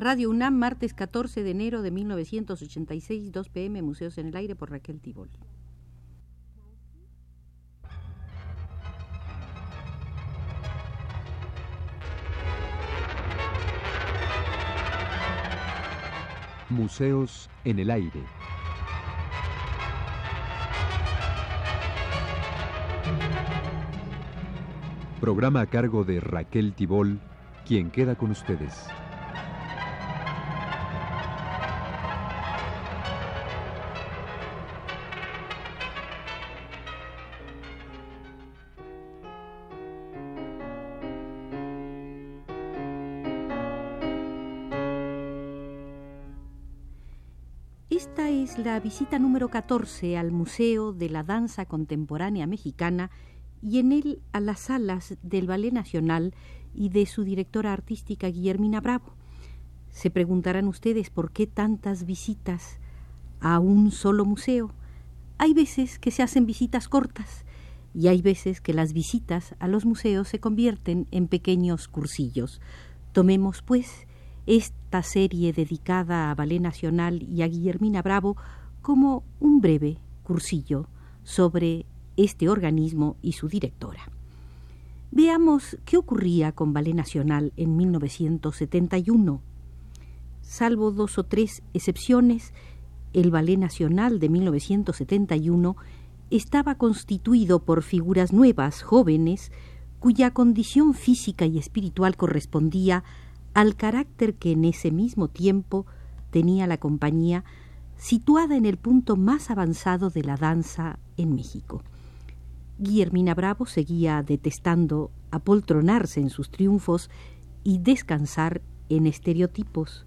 Radio UNAM, martes 14 de enero de 1986, 2 pm, Museos en el Aire por Raquel Tibol. Museos en el Aire. Programa a cargo de Raquel Tibol, quien queda con ustedes. Visita número 14 al Museo de la Danza Contemporánea Mexicana y en él a las salas del Ballet Nacional y de su directora artística Guillermina Bravo. Se preguntarán ustedes por qué tantas visitas a un solo museo. Hay veces que se hacen visitas cortas y hay veces que las visitas a los museos se convierten en pequeños cursillos. Tomemos, pues, esta serie dedicada a Ballet Nacional y a Guillermina Bravo como un breve cursillo sobre este organismo y su directora. Veamos qué ocurría con Ballet Nacional en 1971. Salvo dos o tres excepciones, el Ballet Nacional de 1971 estaba constituido por figuras nuevas, jóvenes, cuya condición física y espiritual correspondía al carácter que en ese mismo tiempo tenía la compañía situada en el punto más avanzado de la danza en México. Guillermina Bravo seguía detestando apoltronarse en sus triunfos y descansar en estereotipos.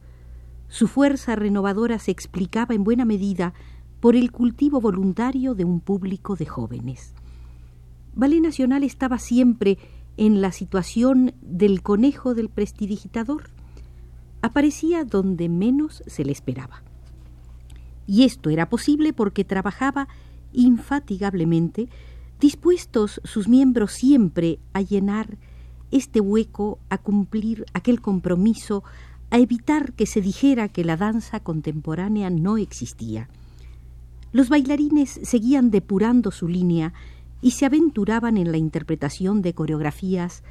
Su fuerza renovadora se explicaba en buena medida por el cultivo voluntario de un público de jóvenes. Ballet Nacional estaba siempre en la situación del conejo del prestidigitador. Aparecía donde menos se le esperaba. Y esto era posible porque trabajaba infatigablemente, dispuestos sus miembros siempre a llenar este hueco, a cumplir aquel compromiso, a evitar que se dijera que la danza contemporánea no existía. Los bailarines seguían depurando su línea y se aventuraban en la interpretación de coreografías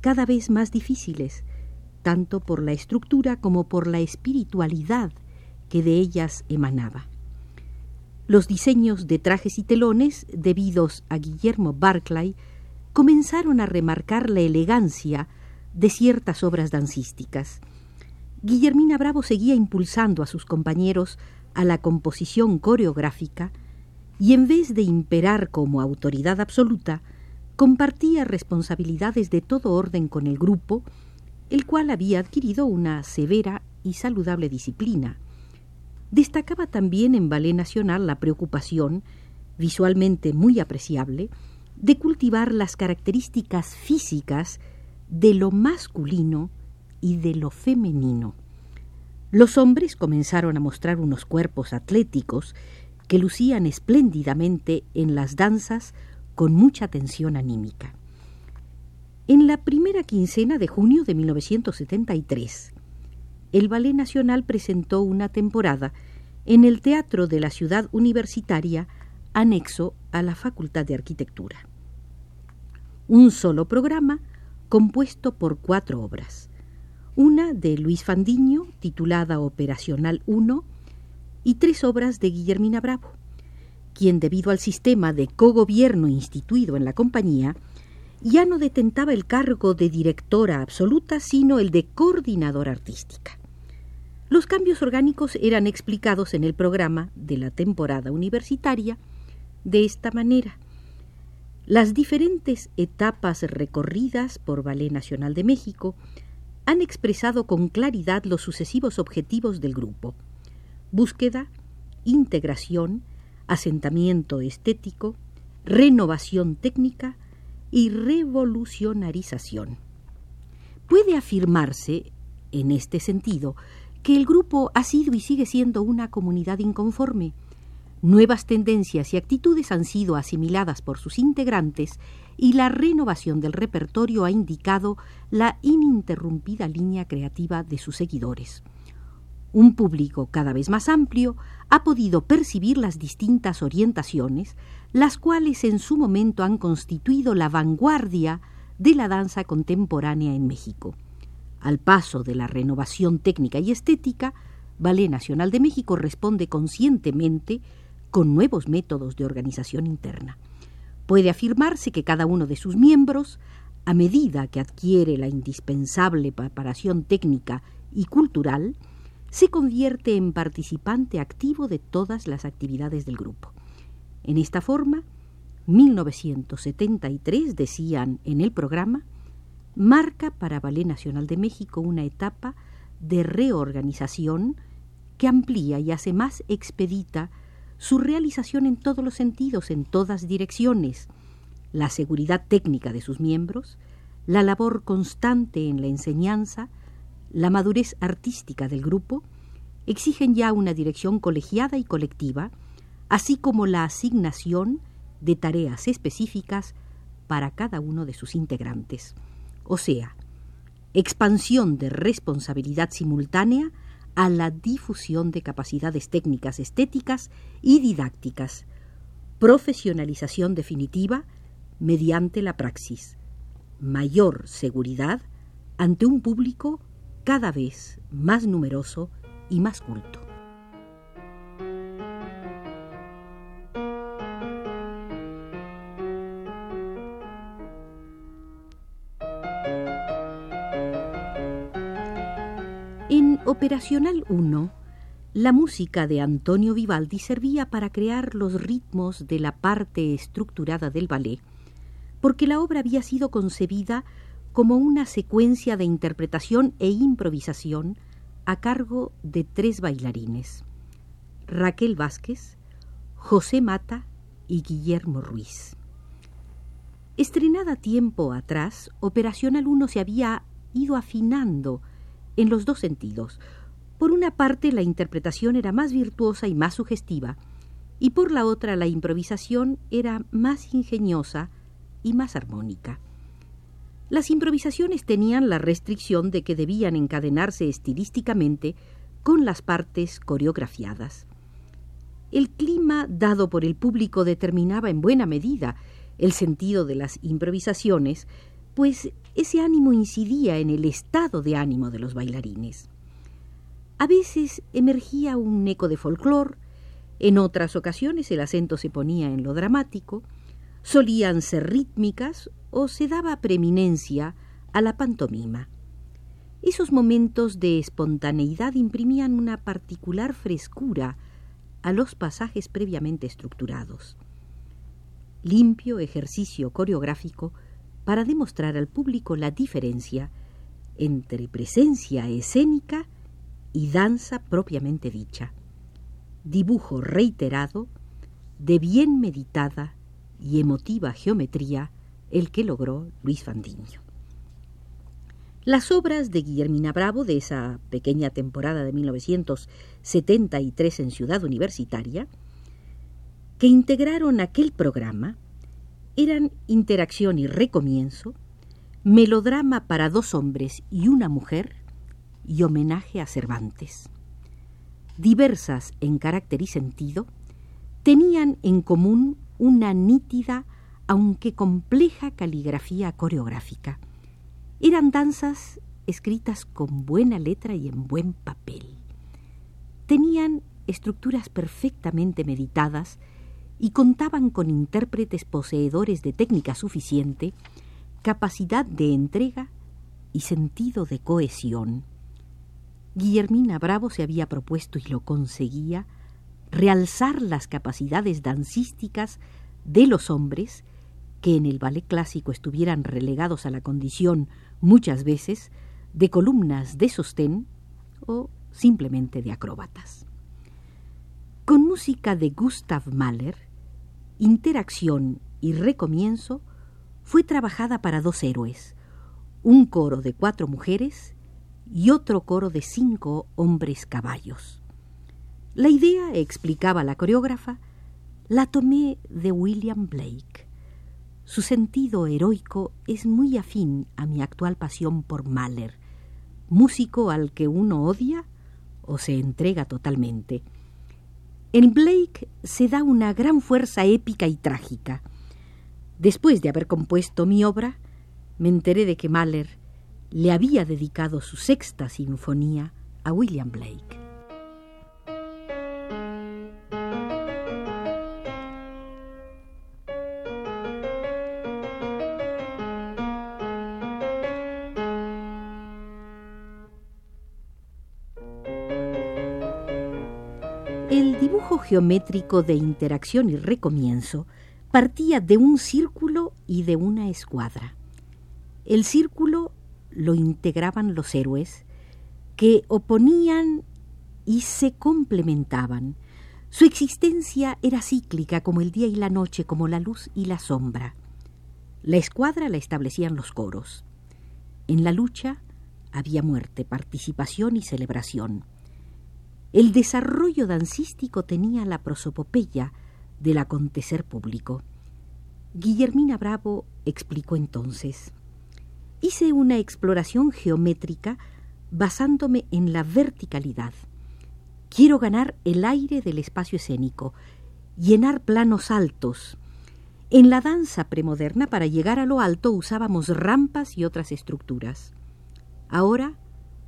cada vez más difíciles, tanto por la estructura como por la espiritualidad que de ellas emanaba. Los diseños de trajes y telones, debidos a Guillermo Barclay, comenzaron a remarcar la elegancia de ciertas obras dancísticas. Guillermina Bravo seguía impulsando a sus compañeros a la composición coreográfica, y en vez de imperar como autoridad absoluta, compartía responsabilidades de todo orden con el grupo, el cual había adquirido una severa y saludable disciplina. Destacaba también en Ballet Nacional la preocupación, visualmente muy apreciable, de cultivar las características físicas de lo masculino y de lo femenino. Los hombres comenzaron a mostrar unos cuerpos atléticos que lucían espléndidamente en las danzas con mucha tensión anímica. En la primera quincena de junio de 1973, el Ballet Nacional presentó una temporada en el Teatro de la Ciudad Universitaria anexo a la Facultad de Arquitectura. Un solo programa compuesto por cuatro obras. Una de Luis Fandiño, titulada Operacional 1, y tres obras de Guillermina Bravo, quien debido al sistema de cogobierno instituido en la compañía, ya no detentaba el cargo de directora absoluta, sino el de coordinadora artística. Los cambios orgánicos eran explicados en el programa de la temporada universitaria de esta manera. Las diferentes etapas recorridas por Ballet Nacional de México han expresado con claridad los sucesivos objetivos del grupo búsqueda, integración, asentamiento estético, renovación técnica y revolucionarización. Puede afirmarse, en este sentido, que el grupo ha sido y sigue siendo una comunidad inconforme. Nuevas tendencias y actitudes han sido asimiladas por sus integrantes y la renovación del repertorio ha indicado la ininterrumpida línea creativa de sus seguidores. Un público cada vez más amplio ha podido percibir las distintas orientaciones, las cuales en su momento han constituido la vanguardia de la danza contemporánea en México. Al paso de la renovación técnica y estética, Ballet Nacional de México responde conscientemente con nuevos métodos de organización interna. Puede afirmarse que cada uno de sus miembros, a medida que adquiere la indispensable preparación técnica y cultural, se convierte en participante activo de todas las actividades del grupo. En esta forma, 1973, decían en el programa, marca para Ballet Nacional de México una etapa de reorganización que amplía y hace más expedita su realización en todos los sentidos, en todas direcciones, la seguridad técnica de sus miembros, la labor constante en la enseñanza, la madurez artística del grupo, exigen ya una dirección colegiada y colectiva, así como la asignación de tareas específicas para cada uno de sus integrantes. O sea, expansión de responsabilidad simultánea a la difusión de capacidades técnicas estéticas y didácticas, profesionalización definitiva mediante la praxis, mayor seguridad ante un público cada vez más numeroso y más culto. Operacional 1, la música de Antonio Vivaldi servía para crear los ritmos de la parte estructurada del ballet, porque la obra había sido concebida como una secuencia de interpretación e improvisación a cargo de tres bailarines, Raquel Vázquez, José Mata y Guillermo Ruiz. Estrenada tiempo atrás, Operacional 1 se había ido afinando en los dos sentidos. Por una parte, la interpretación era más virtuosa y más sugestiva, y por la otra, la improvisación era más ingeniosa y más armónica. Las improvisaciones tenían la restricción de que debían encadenarse estilísticamente con las partes coreografiadas. El clima dado por el público determinaba en buena medida el sentido de las improvisaciones, pues ese ánimo incidía en el estado de ánimo de los bailarines. A veces emergía un eco de folclore, en otras ocasiones el acento se ponía en lo dramático, solían ser rítmicas o se daba preeminencia a la pantomima. Esos momentos de espontaneidad imprimían una particular frescura a los pasajes previamente estructurados. Limpio ejercicio coreográfico para demostrar al público la diferencia entre presencia escénica y danza propiamente dicha. Dibujo reiterado de bien meditada y emotiva geometría el que logró Luis Fandiño. Las obras de Guillermina Bravo de esa pequeña temporada de 1973 en Ciudad Universitaria, que integraron aquel programa, eran Interacción y Recomienzo, Melodrama para dos hombres y una mujer y Homenaje a Cervantes. Diversas en carácter y sentido, tenían en común una nítida, aunque compleja caligrafía coreográfica. Eran danzas escritas con buena letra y en buen papel. Tenían estructuras perfectamente meditadas y contaban con intérpretes poseedores de técnica suficiente, capacidad de entrega y sentido de cohesión. Guillermina Bravo se había propuesto y lo conseguía realzar las capacidades dancísticas de los hombres que en el ballet clásico estuvieran relegados a la condición muchas veces de columnas de sostén o simplemente de acróbatas. Con música de Gustav Mahler, Interacción y Recomienzo fue trabajada para dos héroes, un coro de cuatro mujeres y otro coro de cinco hombres caballos. La idea, explicaba la coreógrafa, la tomé de William Blake. Su sentido heroico es muy afín a mi actual pasión por Mahler, músico al que uno odia o se entrega totalmente. En Blake se da una gran fuerza épica y trágica. Después de haber compuesto mi obra, me enteré de que Mahler le había dedicado su sexta sinfonía a William Blake. De interacción y recomienzo partía de un círculo y de una escuadra. El círculo lo integraban los héroes que oponían y se complementaban. Su existencia era cíclica como el día y la noche, como la luz y la sombra. La escuadra la establecían los coros. En la lucha había muerte, participación y celebración. El desarrollo dancístico tenía la prosopopeya del acontecer público. Guillermina Bravo explicó entonces Hice una exploración geométrica basándome en la verticalidad. Quiero ganar el aire del espacio escénico, llenar planos altos. En la danza premoderna, para llegar a lo alto, usábamos rampas y otras estructuras. Ahora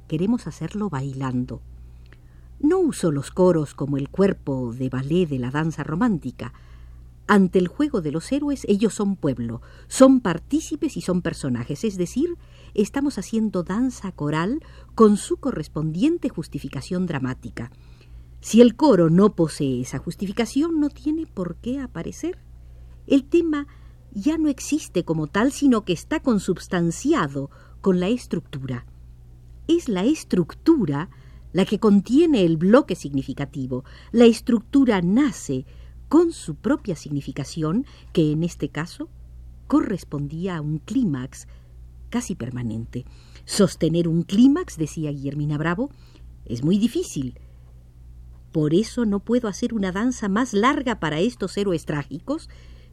queremos hacerlo bailando. No uso los coros como el cuerpo de ballet de la danza romántica. Ante el juego de los héroes, ellos son pueblo, son partícipes y son personajes, es decir, estamos haciendo danza coral con su correspondiente justificación dramática. Si el coro no posee esa justificación, no tiene por qué aparecer. El tema ya no existe como tal, sino que está consubstanciado con la estructura. Es la estructura la que contiene el bloque significativo. La estructura nace con su propia significación, que en este caso correspondía a un clímax casi permanente. Sostener un clímax, decía Guillermina Bravo, es muy difícil. Por eso no puedo hacer una danza más larga para estos héroes trágicos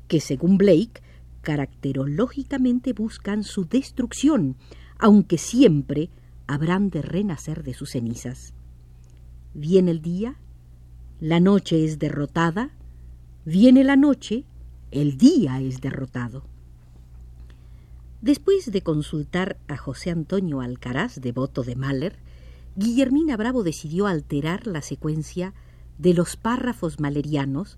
que, según Blake, caracterológicamente buscan su destrucción, aunque siempre habrán de renacer de sus cenizas. Viene el día, la noche es derrotada, viene la noche, el día es derrotado. Después de consultar a José Antonio Alcaraz, devoto de Mahler, Guillermina Bravo decidió alterar la secuencia de los párrafos malerianos,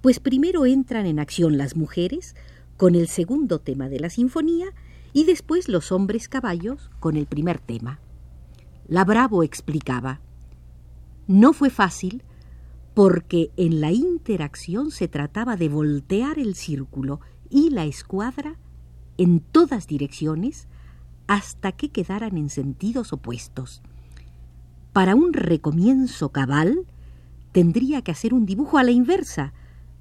pues primero entran en acción las mujeres con el segundo tema de la sinfonía y después los hombres caballos con el primer tema. La Bravo explicaba, no fue fácil porque en la interacción se trataba de voltear el círculo y la escuadra en todas direcciones hasta que quedaran en sentidos opuestos. Para un recomienzo cabal, tendría que hacer un dibujo a la inversa,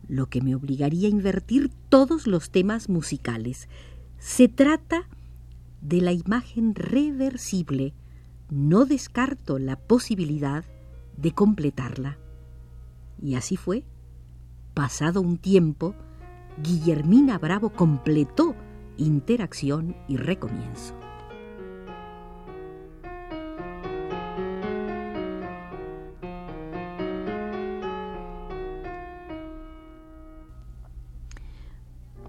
lo que me obligaría a invertir todos los temas musicales. Se trata de la imagen reversible. No descarto la posibilidad de completarla. Y así fue. Pasado un tiempo, Guillermina Bravo completó interacción y recomienzo.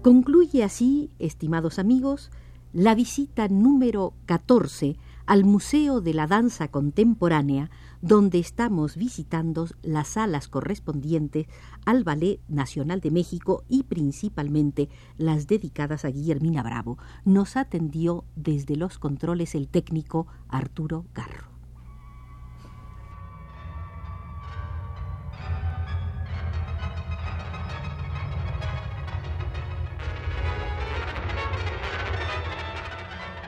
Concluye así, estimados amigos, la visita número 14 al Museo de la Danza Contemporánea, donde estamos visitando las salas correspondientes al Ballet Nacional de México y principalmente las dedicadas a Guillermina Bravo. Nos atendió desde los controles el técnico Arturo Garro.